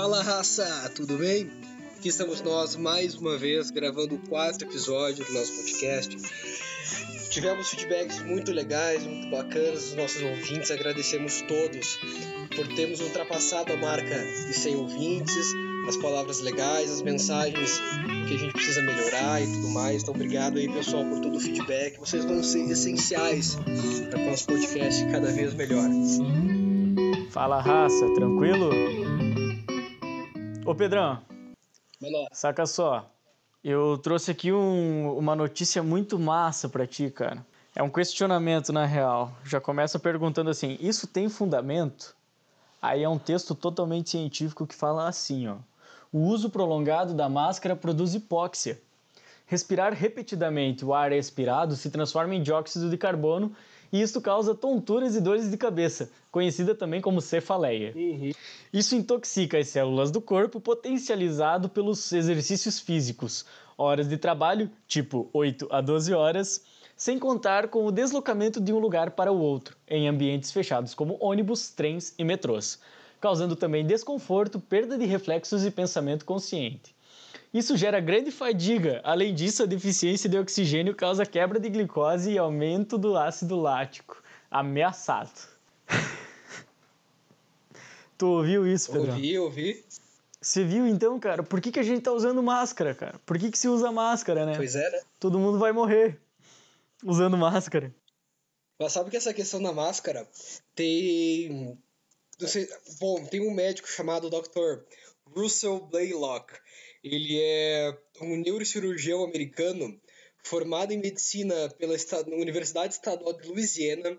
Fala raça, tudo bem? Aqui estamos nós mais uma vez gravando o quarto episódio do nosso podcast. Tivemos feedbacks muito legais, muito bacanas dos nossos ouvintes, agradecemos todos por termos ultrapassado a marca de 100 ouvintes, as palavras legais, as mensagens que a gente precisa melhorar e tudo mais. Então, obrigado aí, pessoal, por todo o feedback. Vocês vão ser essenciais para o nosso podcast cada vez melhor. Fala, raça, tranquilo? Ô, Pedrão, saca só. Eu trouxe aqui um- uma notícia muito massa pra ti, cara. É um questionamento, na real. Já começa perguntando assim: isso tem fundamento? Aí é um texto totalmente científico que fala assim, ó. O uso prolongado da máscara produz hipóxia. Respirar repetidamente o ar expirado se transforma em dióxido de carbono e isto causa tonturas e dores de cabeça, conhecida também como cefaleia. Isso intoxica as células do corpo, potencializado pelos exercícios físicos, horas de trabalho, tipo 8 a 12 horas, sem contar com o deslocamento de um lugar para o outro, em ambientes fechados como ônibus, trens e metrôs, causando também desconforto, perda de reflexos e pensamento consciente. Isso gera grande fadiga. Além disso, a deficiência de oxigênio causa quebra de glicose e aumento do ácido lático. Ameaçado. tu ouviu isso, Pedro? Ouvi, ouvi. Você viu então, cara? Por que, que a gente tá usando máscara, cara? Por que, que se usa máscara, né? Pois é, né? Todo mundo vai morrer usando máscara. Mas sabe que essa questão da máscara tem. Sei, bom, tem um médico chamado Dr. Russell Blaylock. Ele é um neurocirurgião americano formado em medicina pela Universidade Estadual de Louisiana.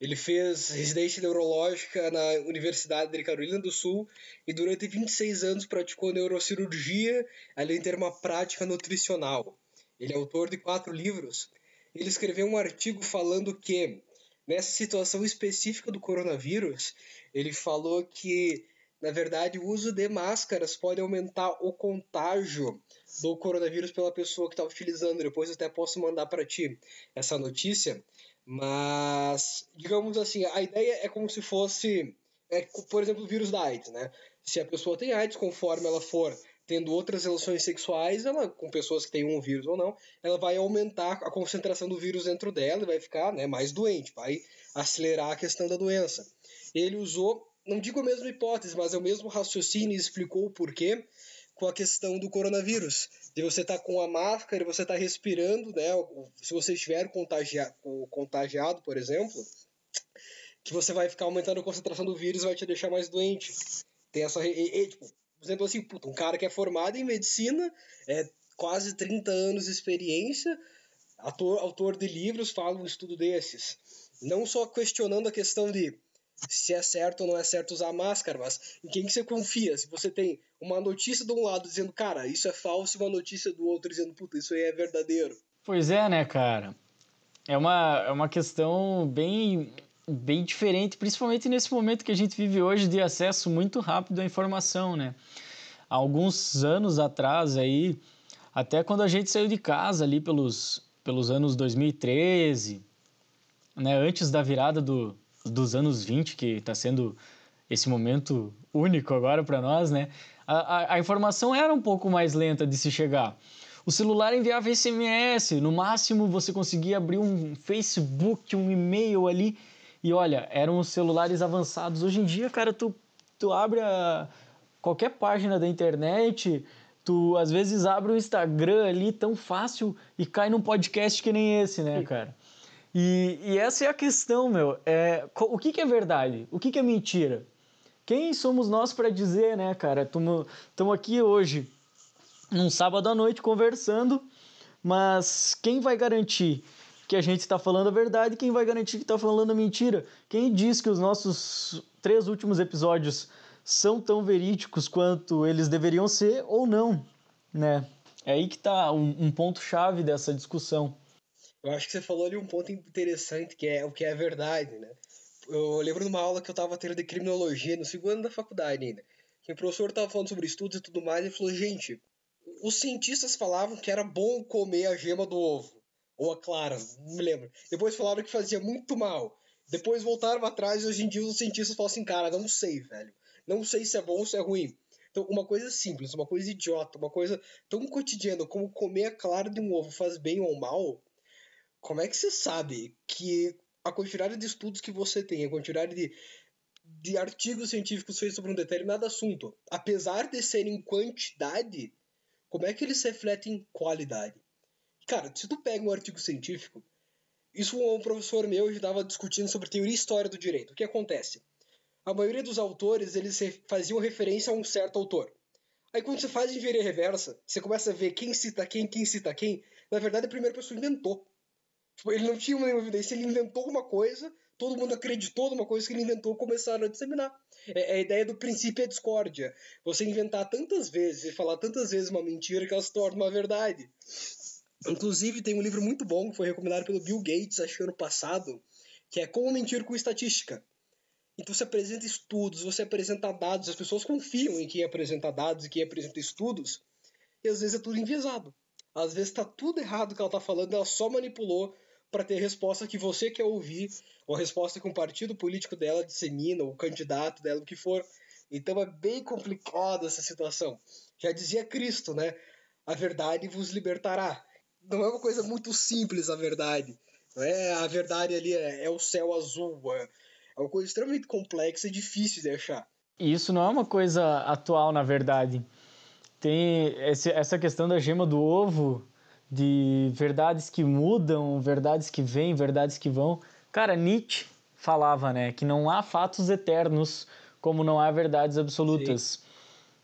Ele fez residência neurológica na Universidade de Carolina do Sul e durante 26 anos praticou neurocirurgia, além de ter uma prática nutricional. Ele é autor de quatro livros. Ele escreveu um artigo falando que, nessa situação específica do coronavírus, ele falou que, na verdade, o uso de máscaras pode aumentar o contágio do coronavírus pela pessoa que está utilizando. Depois até posso mandar para ti essa notícia. Mas, digamos assim, a ideia é como se fosse, é, por exemplo, o vírus da AIDS, né? Se a pessoa tem AIDS, conforme ela for tendo outras relações sexuais, ela, com pessoas que têm um vírus ou não, ela vai aumentar a concentração do vírus dentro dela e vai ficar né, mais doente, vai acelerar a questão da doença. Ele usou, não digo a mesma hipótese, mas é o mesmo raciocínio e explicou o porquê com a questão do coronavírus. De você estar com a máscara você estar respirando, né? Se você estiver contagia contagiado, por exemplo, que você vai ficar aumentando a concentração do vírus vai te deixar mais doente. Tem essa. E, e, tipo, por exemplo, assim, puta, um cara que é formado em medicina, é quase 30 anos de experiência, autor, autor de livros, fala um estudo desses. Não só questionando a questão de se é certo ou não é certo usar máscara, mas em quem que você confia? Se você tem uma notícia de um lado dizendo, cara, isso é falso, e uma notícia do outro dizendo, puta, isso aí é verdadeiro. Pois é, né, cara? É uma, é uma questão bem, bem diferente, principalmente nesse momento que a gente vive hoje de acesso muito rápido à informação, né? Há alguns anos atrás aí, até quando a gente saiu de casa ali pelos, pelos anos 2013, né, antes da virada do, dos anos 20, que está sendo esse momento único agora para nós, né? A, a, a, informação era um pouco mais lenta de se chegar. O celular enviava SMS, no máximo você conseguia abrir um Facebook, um e-mail ali, e olha, eram os celulares avançados. Hoje em dia, cara, tu, tu abre a, qualquer página da internet, tu às vezes abre o Instagram ali tão fácil e cai num podcast que nem esse, né, cara? E, e, essa é a questão, meu. É, o que, que é verdade? O que, que é mentira? Quem somos nós para dizer, né, cara? Estamos aqui hoje, num sábado à noite, conversando, mas quem vai garantir que a gente está falando a verdade? Quem vai garantir que está falando a mentira? Quem diz que os nossos três últimos episódios são tão verídicos quanto eles deveriam ser ou não, né? É aí que está um, um ponto-chave dessa discussão. Eu acho que você falou ali um ponto interessante, que é o que é verdade, né? Eu lembro de uma aula que eu estava tendo de criminologia no segundo ano da faculdade ainda. Que o professor estava falando sobre estudos e tudo mais, e falou, gente, os cientistas falavam que era bom comer a gema do ovo. Ou a clara, não me lembro. Depois falaram que fazia muito mal. Depois voltaram atrás e hoje em dia os cientistas falam assim, cara, não sei, velho. Não sei se é bom ou se é ruim. Então, uma coisa simples, uma coisa idiota, uma coisa tão cotidiana como comer a clara de um ovo faz bem ou mal, como é que você sabe que a quantidade de estudos que você tem, a quantidade de, de artigos científicos feitos sobre um determinado assunto, apesar de serem quantidade, como é que eles refletem em qualidade? Cara, se tu pega um artigo científico, isso um professor meu estava discutindo sobre teoria e história do direito. O que acontece? A maioria dos autores, eles faziam referência a um certo autor. Aí quando você faz engenharia reversa, você começa a ver quem cita quem, quem cita quem. Na verdade, a primeira pessoa inventou. Tipo, ele não tinha nenhuma evidência, ele inventou uma coisa, todo mundo acreditou numa coisa que ele inventou, começaram a disseminar. É, é a ideia do princípio é discórdia. Você inventar tantas vezes e falar tantas vezes uma mentira que ela se torna uma verdade. Inclusive, tem um livro muito bom que foi recomendado pelo Bill Gates, acho que ano passado, que é Como Mentir com Estatística. Então você apresenta estudos, você apresenta dados, as pessoas confiam em quem apresenta dados e quem apresenta estudos, e às vezes é tudo enviesado. Às vezes está tudo errado que ela está falando, ela só manipulou para ter a resposta que você quer ouvir, ou a resposta que um partido político dela dissemina, ou o candidato dela, o que for. Então é bem complicada essa situação. Já dizia Cristo, né? A verdade vos libertará. Não é uma coisa muito simples a verdade. Não é a verdade ali é, é o céu azul. É, é uma coisa extremamente complexa e difícil de achar. E isso não é uma coisa atual, na verdade. Tem esse, essa questão da gema do ovo de verdades que mudam, verdades que vêm, verdades que vão. Cara, Nietzsche falava, né, que não há fatos eternos como não há verdades absolutas. Sim.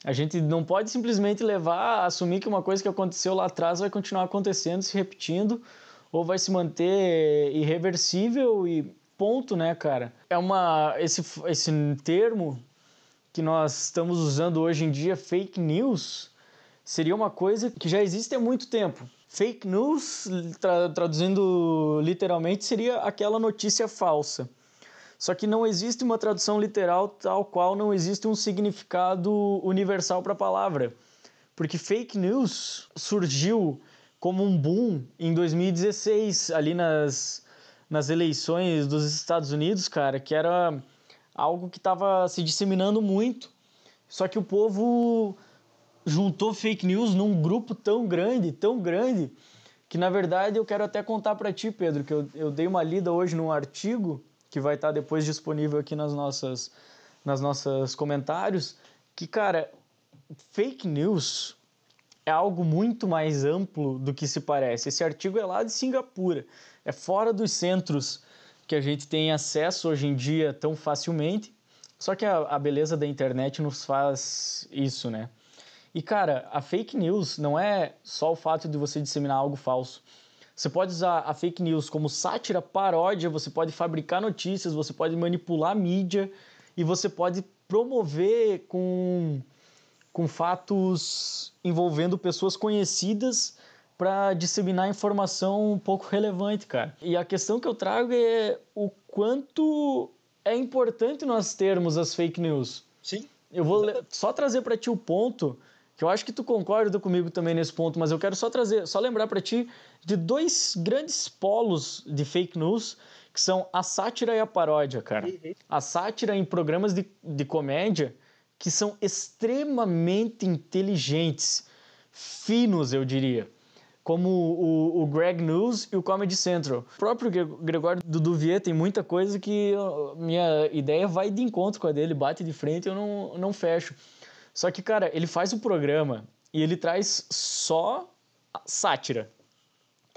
A gente não pode simplesmente levar a assumir que uma coisa que aconteceu lá atrás vai continuar acontecendo, se repetindo, ou vai se manter irreversível e ponto, né, cara? É uma esse esse termo que nós estamos usando hoje em dia, fake news, seria uma coisa que já existe há muito tempo. Fake news, tra traduzindo literalmente, seria aquela notícia falsa. Só que não existe uma tradução literal tal qual não existe um significado universal para a palavra. Porque fake news surgiu como um boom em 2016, ali nas, nas eleições dos Estados Unidos, cara, que era algo que estava se disseminando muito. Só que o povo juntou fake news num grupo tão grande, tão grande, que na verdade eu quero até contar para ti, Pedro, que eu, eu dei uma lida hoje num artigo que vai estar depois disponível aqui nas nossas nas nossas comentários, que cara, fake news é algo muito mais amplo do que se parece. Esse artigo é lá de Singapura, é fora dos centros que a gente tem acesso hoje em dia tão facilmente. Só que a, a beleza da internet nos faz isso, né? E cara, a fake news não é só o fato de você disseminar algo falso. Você pode usar a fake news como sátira, paródia, você pode fabricar notícias, você pode manipular mídia e você pode promover com, com fatos envolvendo pessoas conhecidas para disseminar informação um pouco relevante, cara. E a questão que eu trago é o quanto é importante nós termos as fake news. Sim. Eu vou só trazer para ti o ponto que eu acho que tu concorda comigo também nesse ponto, mas eu quero só trazer, só lembrar para ti de dois grandes polos de fake news, que são a sátira e a paródia, cara. Uhum. A sátira em programas de, de comédia que são extremamente inteligentes, finos, eu diria. Como o, o Greg News e o Comedy Central. O próprio Gregório Duduvier tem muita coisa que minha ideia vai de encontro com a dele, bate de frente e eu não, não fecho. Só que, cara, ele faz o programa e ele traz só sátira.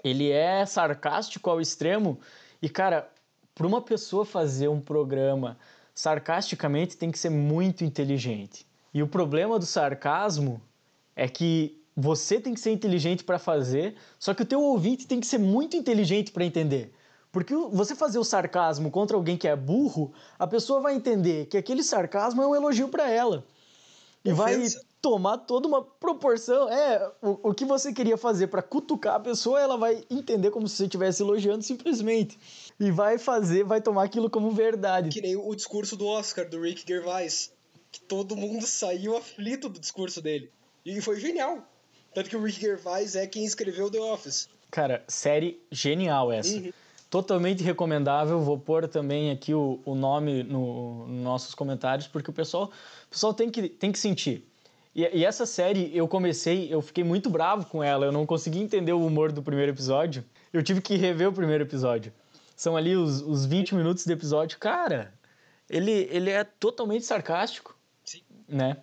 Ele é sarcástico ao extremo e, cara, para uma pessoa fazer um programa sarcasticamente tem que ser muito inteligente. E o problema do sarcasmo é que você tem que ser inteligente para fazer, só que o teu ouvinte tem que ser muito inteligente para entender. Porque você fazer o sarcasmo contra alguém que é burro, a pessoa vai entender que aquele sarcasmo é um elogio para ela. E vai tomar toda uma proporção. É, o, o que você queria fazer para cutucar a pessoa, ela vai entender como se você estivesse elogiando simplesmente. E vai fazer, vai tomar aquilo como verdade. Que nem o discurso do Oscar, do Rick Gervais. Que todo mundo saiu aflito do discurso dele. E foi genial. Tanto que o Rick Gervais é quem escreveu The Office. Cara, série genial essa. Uhum. Totalmente recomendável. Vou pôr também aqui o, o nome no, nos nossos comentários, porque o pessoal, o pessoal tem, que, tem que sentir. E, e, essa série, eu comecei, eu fiquei muito bravo com ela, eu não consegui entender o humor do primeiro episódio. Eu tive que rever o primeiro episódio. São ali os, os 20 minutos do episódio. Cara, ele, ele é totalmente sarcástico. Sim. Né?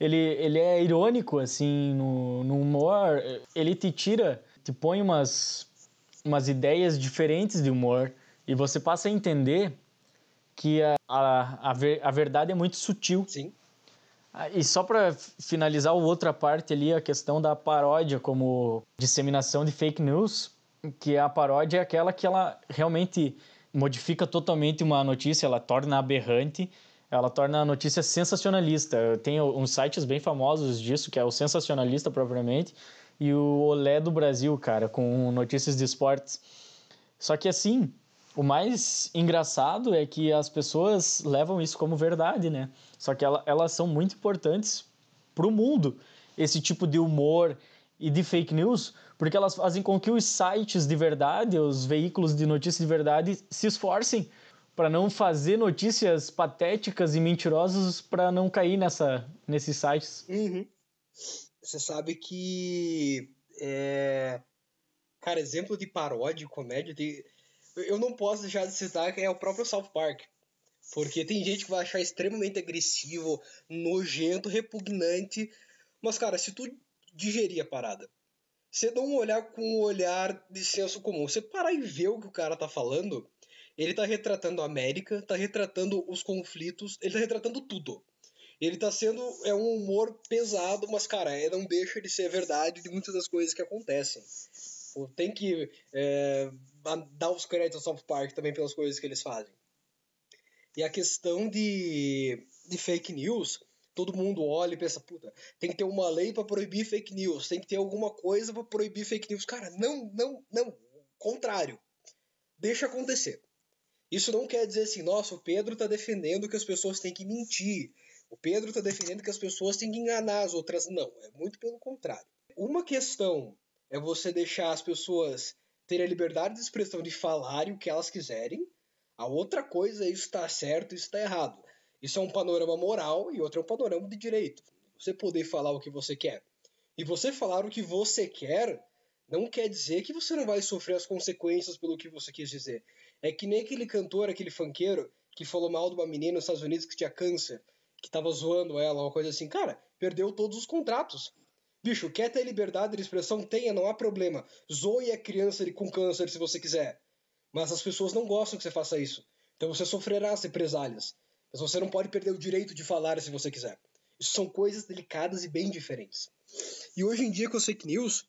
Ele, ele é irônico, assim, no, no humor. Ele te tira, te põe umas, umas ideias diferentes de humor. E você passa a entender que a, a, a, ver, a verdade é muito sutil. Sim. Ah, e só para finalizar a outra parte ali, a questão da paródia como disseminação de fake news, que a paródia é aquela que ela realmente modifica totalmente uma notícia, ela torna aberrante, ela torna a notícia sensacionalista. Tem uns sites bem famosos disso, que é o Sensacionalista propriamente, e o Olé do Brasil, cara, com notícias de esportes. Só que assim, o mais engraçado é que as pessoas levam isso como verdade, né? Só que ela, elas são muito importantes para o mundo, esse tipo de humor e de fake news, porque elas fazem com que os sites de verdade, os veículos de notícias de verdade, se esforcem para não fazer notícias patéticas e mentirosas para não cair nessa, nesses sites. Uhum. Você sabe que. É... Cara, exemplo de paródia, comédia, de eu não posso deixar de citar que é o próprio South Park. Porque tem gente que vai achar extremamente agressivo, nojento, repugnante. Mas, cara, se tu digerir a parada, você não olhar com um olhar de senso comum, você parar e ver o que o cara tá falando, ele tá retratando a América, tá retratando os conflitos, ele tá retratando tudo. Ele tá sendo. É um humor pesado, mas, cara, não deixa de ser verdade de muitas das coisas que acontecem. Tem que é, dar os créditos ao South Park também pelas coisas que eles fazem. E a questão de, de fake news, todo mundo olha e pensa, puta, tem que ter uma lei para proibir fake news, tem que ter alguma coisa para proibir fake news. Cara, não, não, não. Contrário. Deixa acontecer. Isso não quer dizer assim, nossa, o Pedro tá defendendo que as pessoas têm que mentir. O Pedro tá defendendo que as pessoas têm que enganar as outras. Não, é muito pelo contrário. Uma questão é você deixar as pessoas terem a liberdade de expressão de falarem o que elas quiserem. A outra coisa é isso está certo, isso está errado. Isso é um panorama moral e outro é um panorama de direito. Você poder falar o que você quer. E você falar o que você quer não quer dizer que você não vai sofrer as consequências pelo que você quis dizer. É que nem aquele cantor, aquele funkeiro, que falou mal de uma menina nos Estados Unidos que tinha câncer, que tava zoando ela, uma coisa assim. Cara, perdeu todos os contratos. Bicho, quer ter liberdade de expressão? Tenha, não há problema. Zoe a criança com câncer se você quiser. Mas as pessoas não gostam que você faça isso. Então você sofrerá as represálias. Mas você não pode perder o direito de falar se você quiser. Isso são coisas delicadas e bem diferentes. E hoje em dia, com as fake news,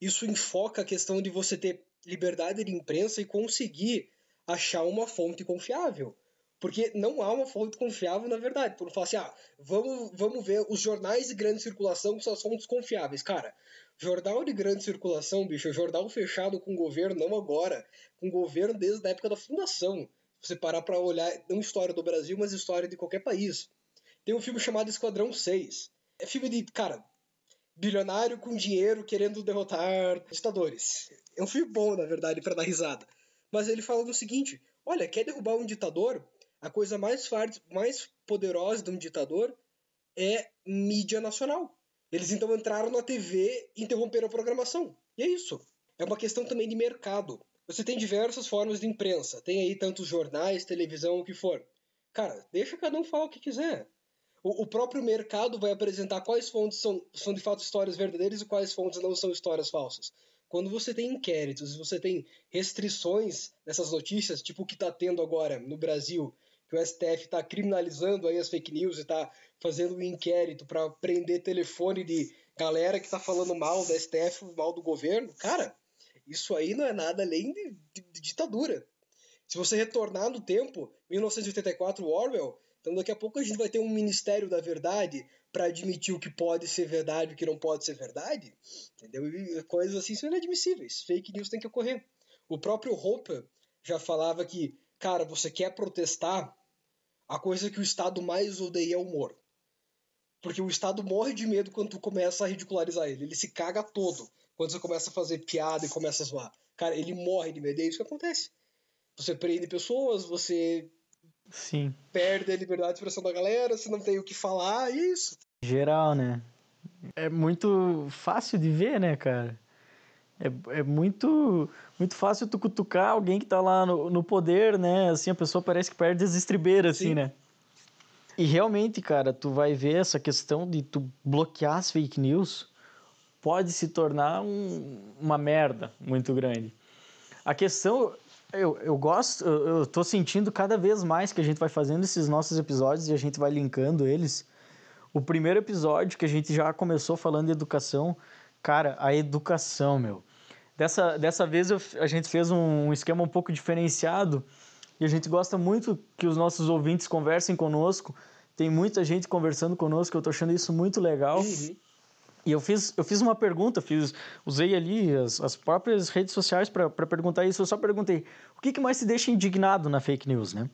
isso enfoca a questão de você ter liberdade de imprensa e conseguir achar uma fonte confiável. Porque não há uma fonte confiável, na verdade. Por falar assim, ah, vamos, vamos ver os jornais de grande circulação que são as fontes confiáveis. Cara, jornal de grande circulação, bicho, é jornal fechado com governo, não agora. Com governo desde a época da fundação. Se você parar pra olhar, não história do Brasil, mas história de qualquer país. Tem um filme chamado Esquadrão 6. É filme de, cara, bilionário com dinheiro querendo derrotar ditadores. É um filme bom, na verdade, para dar risada. Mas ele fala o seguinte: olha, quer derrubar um ditador? A coisa mais, mais poderosa de um ditador é mídia nacional. Eles então entraram na TV e interromperam a programação. E é isso. É uma questão também de mercado. Você tem diversas formas de imprensa. Tem aí tantos jornais, televisão, o que for. Cara, deixa cada um falar o que quiser. O, o próprio mercado vai apresentar quais fontes são, são de fato histórias verdadeiras e quais fontes não são histórias falsas. Quando você tem inquéritos, você tem restrições nessas notícias, tipo o que está tendo agora no Brasil, que o STF está criminalizando aí as fake news e está fazendo um inquérito para prender telefone de galera que está falando mal do STF, mal do governo, cara, isso aí não é nada além de, de, de ditadura. Se você retornar no tempo, 1984 Orwell, então daqui a pouco a gente vai ter um Ministério da Verdade para admitir o que pode ser verdade e o que não pode ser verdade, entendeu? E coisas assim são inadmissíveis. Fake news tem que ocorrer. O próprio Hopper já falava que, cara, você quer protestar, a coisa que o Estado mais odeia é o humor. Porque o Estado morre de medo quando tu começa a ridicularizar ele. Ele se caga todo quando você começa a fazer piada e começa a zoar. Cara, ele morre de medo. É isso que acontece. Você prende pessoas, você Sim. perde a liberdade de expressão da galera, você não tem o que falar, é isso. Geral, né? É muito fácil de ver, né, cara? É, é muito, muito fácil tu cutucar alguém que tá lá no, no poder, né? Assim, a pessoa parece que perde as estribeiras, assim, né? E realmente, cara, tu vai ver essa questão de tu bloquear as fake news pode se tornar um, uma merda muito grande. A questão, eu, eu gosto, eu, eu tô sentindo cada vez mais que a gente vai fazendo esses nossos episódios e a gente vai linkando eles. O primeiro episódio que a gente já começou falando de educação, cara, a educação, meu. Dessa, dessa vez eu, a gente fez um esquema um pouco diferenciado e a gente gosta muito que os nossos ouvintes conversem conosco. Tem muita gente conversando conosco, eu tô achando isso muito legal. Uhum. E eu fiz, eu fiz uma pergunta, fiz, usei ali as, as próprias redes sociais para perguntar isso. Eu só perguntei: o que, que mais te deixa indignado na fake news, né?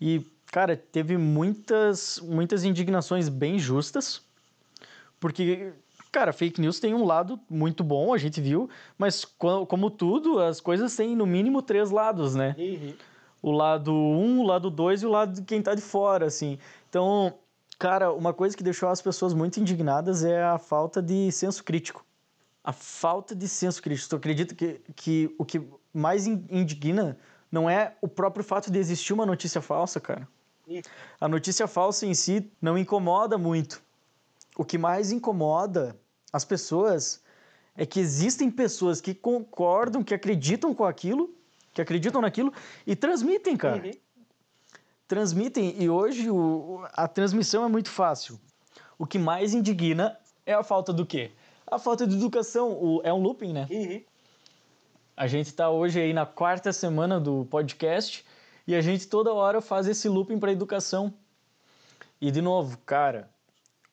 E, cara, teve muitas, muitas indignações bem justas, porque Cara, fake news tem um lado muito bom, a gente viu, mas como tudo, as coisas têm no mínimo três lados, né? Uhum. O lado um, o lado dois e o lado de quem tá de fora, assim. Então, cara, uma coisa que deixou as pessoas muito indignadas é a falta de senso crítico. A falta de senso crítico. Tu acredita que, que o que mais indigna não é o próprio fato de existir uma notícia falsa, cara? A notícia falsa em si não incomoda muito. O que mais incomoda as pessoas é que existem pessoas que concordam, que acreditam com aquilo, que acreditam naquilo e transmitem, cara. Uhum. Transmitem e hoje o, a transmissão é muito fácil. O que mais indigna é a falta do quê? A falta de educação. O, é um looping, né? Uhum. A gente está hoje aí na quarta semana do podcast e a gente toda hora faz esse looping para educação. E de novo, cara,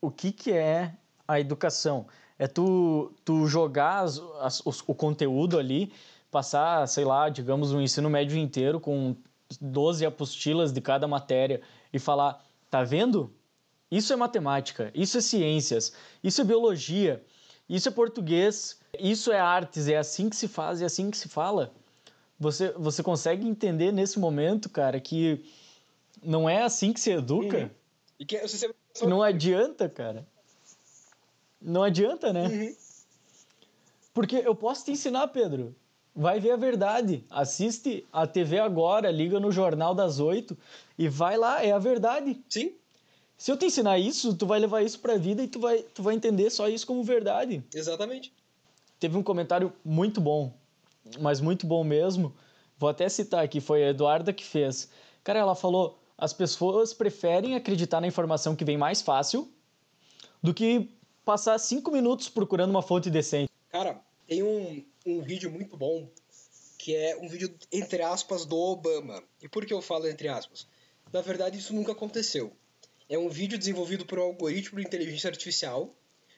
o que, que é a educação? é tu, tu jogar as, as, os, o conteúdo ali, passar, sei lá, digamos, um ensino médio inteiro com 12 apostilas de cada matéria e falar, tá vendo? Isso é matemática, isso é ciências, isso é biologia, isso é português, isso é artes, é assim que se faz, é assim que se fala. Você, você consegue entender nesse momento, cara, que não é assim que se educa? Uhum. E que, você... Não adianta, cara. Não adianta, né? Uhum. Porque eu posso te ensinar, Pedro. Vai ver a verdade. Assiste a TV agora, liga no Jornal das Oito e vai lá, é a verdade. Sim. Se eu te ensinar isso, tu vai levar isso pra vida e tu vai, tu vai entender só isso como verdade. Exatamente. Teve um comentário muito bom, mas muito bom mesmo. Vou até citar aqui, foi a Eduarda que fez. Cara, ela falou: as pessoas preferem acreditar na informação que vem mais fácil do que passar cinco minutos procurando uma fonte decente. Cara, tem um, um vídeo muito bom que é um vídeo, entre aspas, do Obama. E por que eu falo entre aspas? Na verdade, isso nunca aconteceu. É um vídeo desenvolvido por um algoritmo de inteligência artificial.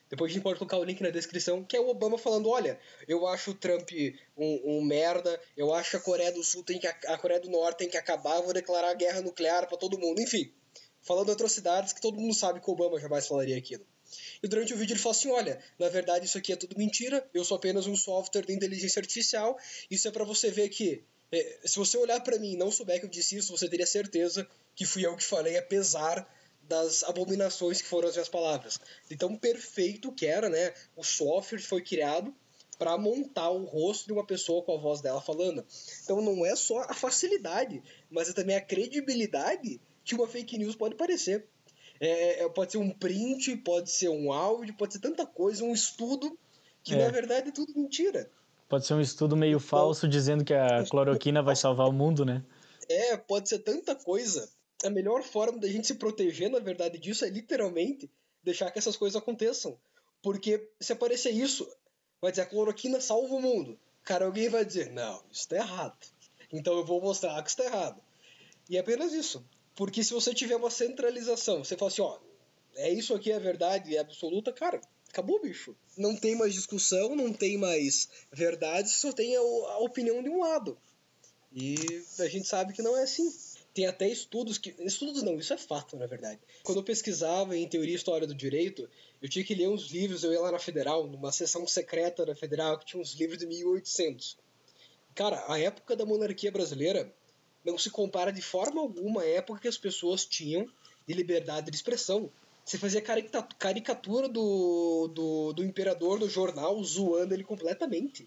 Depois a gente pode colocar o link na descrição, que é o Obama falando, olha, eu acho o Trump um, um merda, eu acho que a Coreia do Sul tem que a Coreia do Norte tem que acabar, vou declarar guerra nuclear para todo mundo, enfim, falando atrocidades que todo mundo sabe que o Obama jamais falaria aquilo. E durante o vídeo ele fala assim: olha, na verdade isso aqui é tudo mentira, eu sou apenas um software de inteligência artificial. Isso é para você ver que, é, se você olhar para mim e não souber que eu disse isso, você teria certeza que fui eu que falei, apesar das abominações que foram as minhas palavras. Então, perfeito que era, né? O software foi criado para montar o rosto de uma pessoa com a voz dela falando. Então, não é só a facilidade, mas é também a credibilidade que uma fake news pode parecer. É, é, pode ser um print, pode ser um áudio, pode ser tanta coisa, um estudo que é. na verdade é tudo mentira. Pode ser um estudo meio então, falso dizendo que a cloroquina vai salvar o mundo, né? É, pode ser tanta coisa. A melhor forma da gente se proteger, na verdade, disso é literalmente deixar que essas coisas aconteçam. Porque se aparecer isso, vai dizer a cloroquina salva o mundo. Cara, alguém vai dizer, não, isso tá errado. Então eu vou mostrar que está errado. E é apenas isso. Porque se você tiver uma centralização, você fala assim, ó, é isso aqui é verdade, é absoluta, cara, acabou, bicho. Não tem mais discussão, não tem mais verdade, só tem a, a opinião de um lado. E a gente sabe que não é assim. Tem até estudos que. Estudos não, isso é fato, na verdade. Quando eu pesquisava em teoria e história do direito, eu tinha que ler uns livros, eu ia lá na Federal, numa sessão secreta da Federal, que tinha uns livros de 1800. Cara, a época da monarquia brasileira não se compara de forma alguma à época que as pessoas tinham de liberdade de expressão. Você fazia caricatura do, do, do imperador no jornal, zoando ele completamente.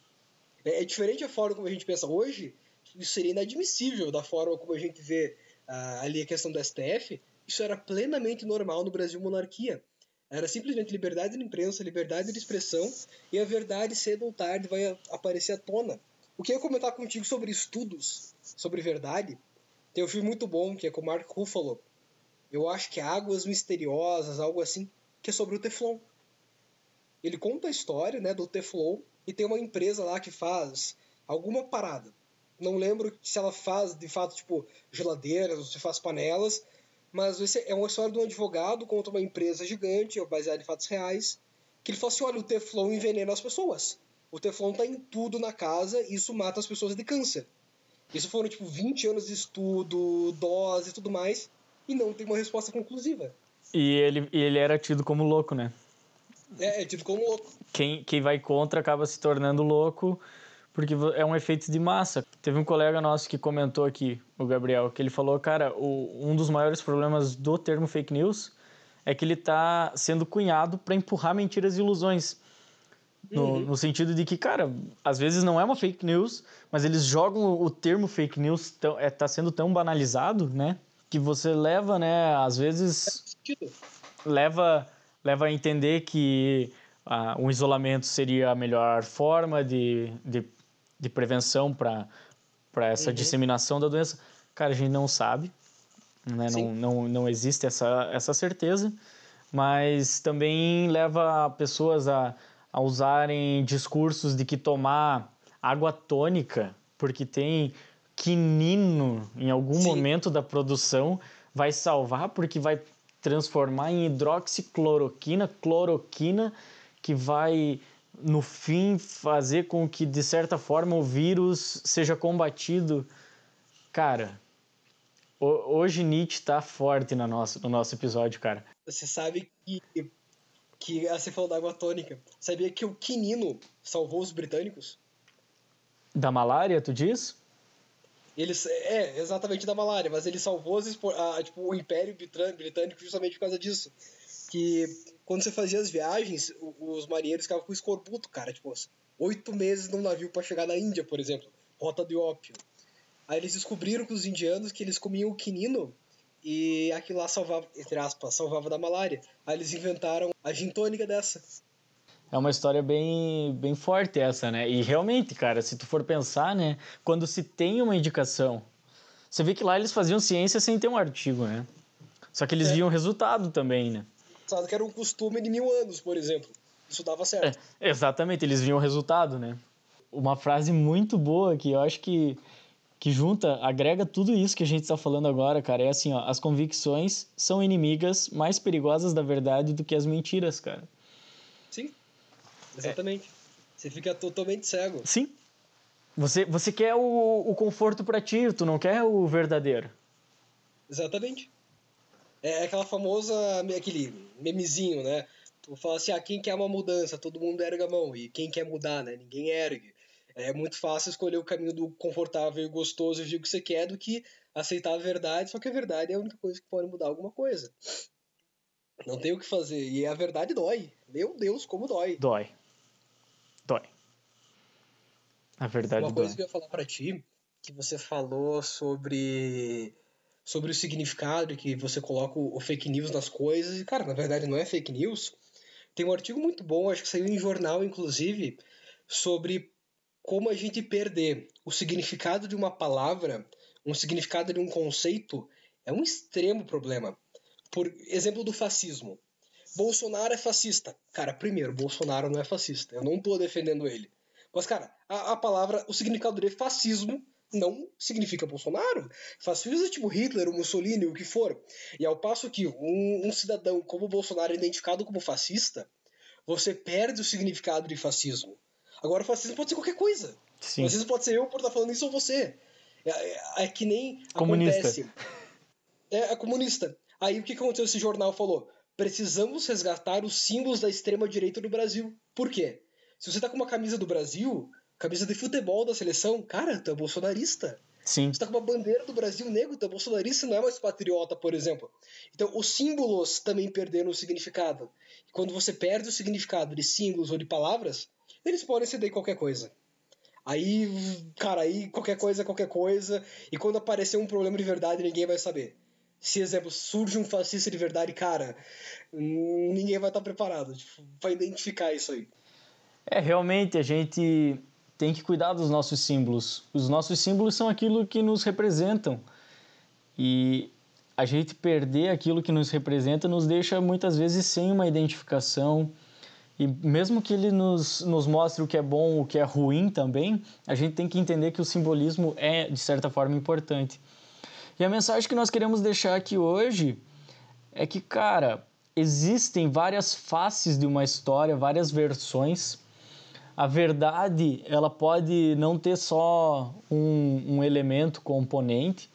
É, é diferente a forma como a gente pensa hoje, isso seria inadmissível da forma como a gente vê uh, ali a questão do STF. Isso era plenamente normal no Brasil monarquia. Era simplesmente liberdade de imprensa, liberdade de expressão, e a verdade, cedo ou tarde, vai aparecer à tona. O que eu ia comentar contigo sobre estudos, sobre verdade, tem um filme muito bom, que é com o Mark Ruffalo. Eu acho que é Águas Misteriosas, algo assim, que é sobre o Teflon. Ele conta a história né, do Teflon e tem uma empresa lá que faz alguma parada. Não lembro se ela faz, de fato, tipo, geladeiras ou se faz panelas, mas esse é uma história de um advogado contra uma empresa gigante, baseada em fatos reais, que ele fala assim, olha, o Teflon envenena as pessoas. O Teflon tá em tudo na casa e isso mata as pessoas de câncer. Isso foram, tipo, 20 anos de estudo, dose e tudo mais, e não tem uma resposta conclusiva. E ele, ele era tido como louco, né? É, é tido como louco. Quem, quem vai contra acaba se tornando louco porque é um efeito de massa. Teve um colega nosso que comentou aqui, o Gabriel, que ele falou, cara, o, um dos maiores problemas do termo fake news é que ele está sendo cunhado para empurrar mentiras e ilusões. No, uhum. no, sentido de que, cara, às vezes não é uma fake news, mas eles jogam o termo fake news, tão, é, tá sendo tão banalizado, né? Que você leva, né, às vezes... Leva, leva a entender que ah, um isolamento seria a melhor forma de, de de prevenção para essa uhum. disseminação da doença? Cara, a gente não sabe, né? não, não, não existe essa, essa certeza, mas também leva pessoas a, a usarem discursos de que tomar água tônica, porque tem quinino em algum Sim. momento da produção, vai salvar porque vai transformar em hidroxicloroquina, cloroquina, que vai no fim, fazer com que, de certa forma, o vírus seja combatido. Cara, hoje Nietzsche tá forte no nosso, no nosso episódio, cara. Você sabe que, que ah, você falou da água tônica. Sabia que o quinino salvou os britânicos? Da malária, tu diz? Eles, é, exatamente da malária, mas ele salvou os, a, tipo, o Império Britânico justamente por causa disso. Que quando você fazia as viagens, os marinheiros ficavam com escorbuto, cara. Tipo, oito meses num navio para chegar na Índia, por exemplo. Rota de ópio. Aí eles descobriram com os indianos que eles comiam o quinino e aquilo lá salvava, entre aspas, salvava da malária. Aí eles inventaram a gin tônica dessa. É uma história bem, bem forte essa, né? E realmente, cara, se tu for pensar, né? Quando se tem uma indicação, você vê que lá eles faziam ciência sem ter um artigo, né? Só que eles é. viam resultado também, né? Que era um costume de mil anos, por exemplo. Isso dava certo. É, exatamente, eles viam o resultado, né? Uma frase muito boa que eu acho que, que junta, agrega tudo isso que a gente está falando agora, cara. É assim, ó, as convicções são inimigas mais perigosas da verdade do que as mentiras, cara. Sim, exatamente. É. Você fica totalmente cego. Sim. Você, você quer o, o conforto para ti, tu não quer o verdadeiro. Exatamente. É aquela famosa, aquele memezinho, né? Tu fala assim, ah, quem quer uma mudança? Todo mundo erga a mão. E quem quer mudar, né? Ninguém ergue. É muito fácil escolher o caminho do confortável e gostoso e o que você quer do que aceitar a verdade, só que a verdade é a única coisa que pode mudar alguma coisa. Não tem o que fazer. E a verdade dói. Meu Deus, como dói. Dói. Dói. A verdade Uma coisa que eu ia falar para ti, que você falou sobre sobre o significado que você coloca o fake news nas coisas. E, cara, na verdade não é fake news. Tem um artigo muito bom, acho que saiu em jornal, inclusive, sobre como a gente perder o significado de uma palavra, um significado de um conceito, é um extremo problema. Por exemplo do fascismo. Bolsonaro é fascista. Cara, primeiro, Bolsonaro não é fascista. Eu não tô defendendo ele. Mas, cara, a, a palavra, o significado de fascismo não significa Bolsonaro. Fascismo é tipo Hitler, o Mussolini, o que for. E ao passo que um, um cidadão como Bolsonaro é identificado como fascista, você perde o significado de fascismo. Agora, fascismo pode ser qualquer coisa. Sim. Fascismo pode ser eu por estar falando isso ou você. É, é, é que nem comunista. acontece. É, é comunista. Aí o que aconteceu? Esse jornal falou: precisamos resgatar os símbolos da extrema-direita do Brasil. Por quê? Se você tá com uma camisa do Brasil, camisa de futebol da seleção, cara, tu é bolsonarista. Sim. Você tá com uma bandeira do Brasil negro, então bolsonarista não é mais patriota, por exemplo. Então, os símbolos também perderam o significado. E quando você perde o significado de símbolos ou de palavras, eles podem ceder qualquer coisa. Aí, cara, aí qualquer coisa é qualquer coisa, e quando aparecer um problema de verdade, ninguém vai saber. Se, exemplo, surge um fascista de verdade, cara, ninguém vai estar preparado tipo, para identificar isso aí. É, realmente, a gente tem que cuidar dos nossos símbolos. Os nossos símbolos são aquilo que nos representam. E a gente perder aquilo que nos representa nos deixa muitas vezes sem uma identificação. E mesmo que ele nos, nos mostre o que é bom, o que é ruim também, a gente tem que entender que o simbolismo é, de certa forma, importante. E a mensagem que nós queremos deixar aqui hoje é que, cara, existem várias faces de uma história, várias versões a verdade ela pode não ter só um, um elemento componente.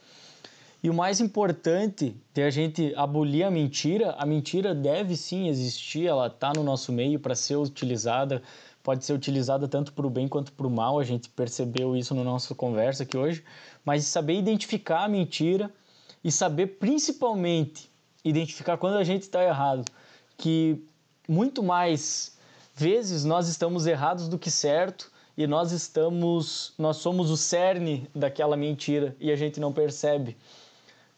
E o mais importante de a gente abolir a mentira, a mentira deve sim existir, ela está no nosso meio para ser utilizada, pode ser utilizada tanto para o bem quanto para o mal, a gente percebeu isso na nossa conversa aqui hoje, mas saber identificar a mentira e saber principalmente identificar quando a gente está errado, que muito mais vezes nós estamos errados do que certo e nós estamos, nós somos o cerne daquela mentira e a gente não percebe.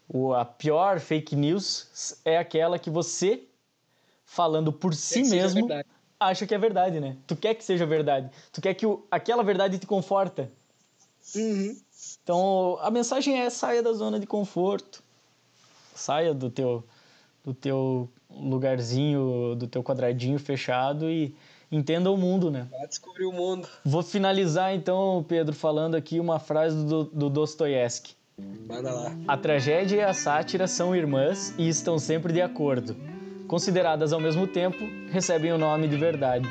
O, a pior fake news é aquela que você, falando por si mesmo, acha que é verdade, né? Tu quer que seja verdade. Tu quer que o, aquela verdade te conforta. Uhum. Então, a mensagem é saia da zona de conforto. Saia do teu, do teu lugarzinho, do teu quadradinho fechado e entenda o mundo, né? Vai descobrir o mundo. Vou finalizar então, Pedro, falando aqui uma frase do, do Dostoiévski. Manda lá. A tragédia e a sátira são irmãs e estão sempre de acordo. Consideradas ao mesmo tempo, recebem o nome de verdade.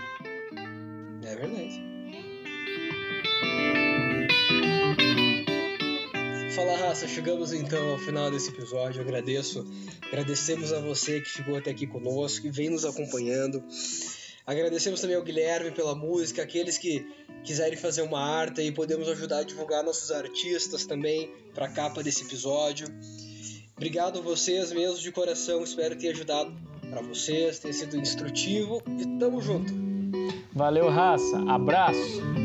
Raça, chegamos então ao final desse episódio. Agradeço, agradecemos a você que ficou até aqui conosco e vem nos acompanhando. Agradecemos também ao Guilherme pela música, aqueles que quiserem fazer uma arte e podemos ajudar a divulgar nossos artistas também para a capa desse episódio. Obrigado a vocês mesmo de coração, espero ter ajudado para vocês, ter sido instrutivo e tamo junto. Valeu, raça. Abraço.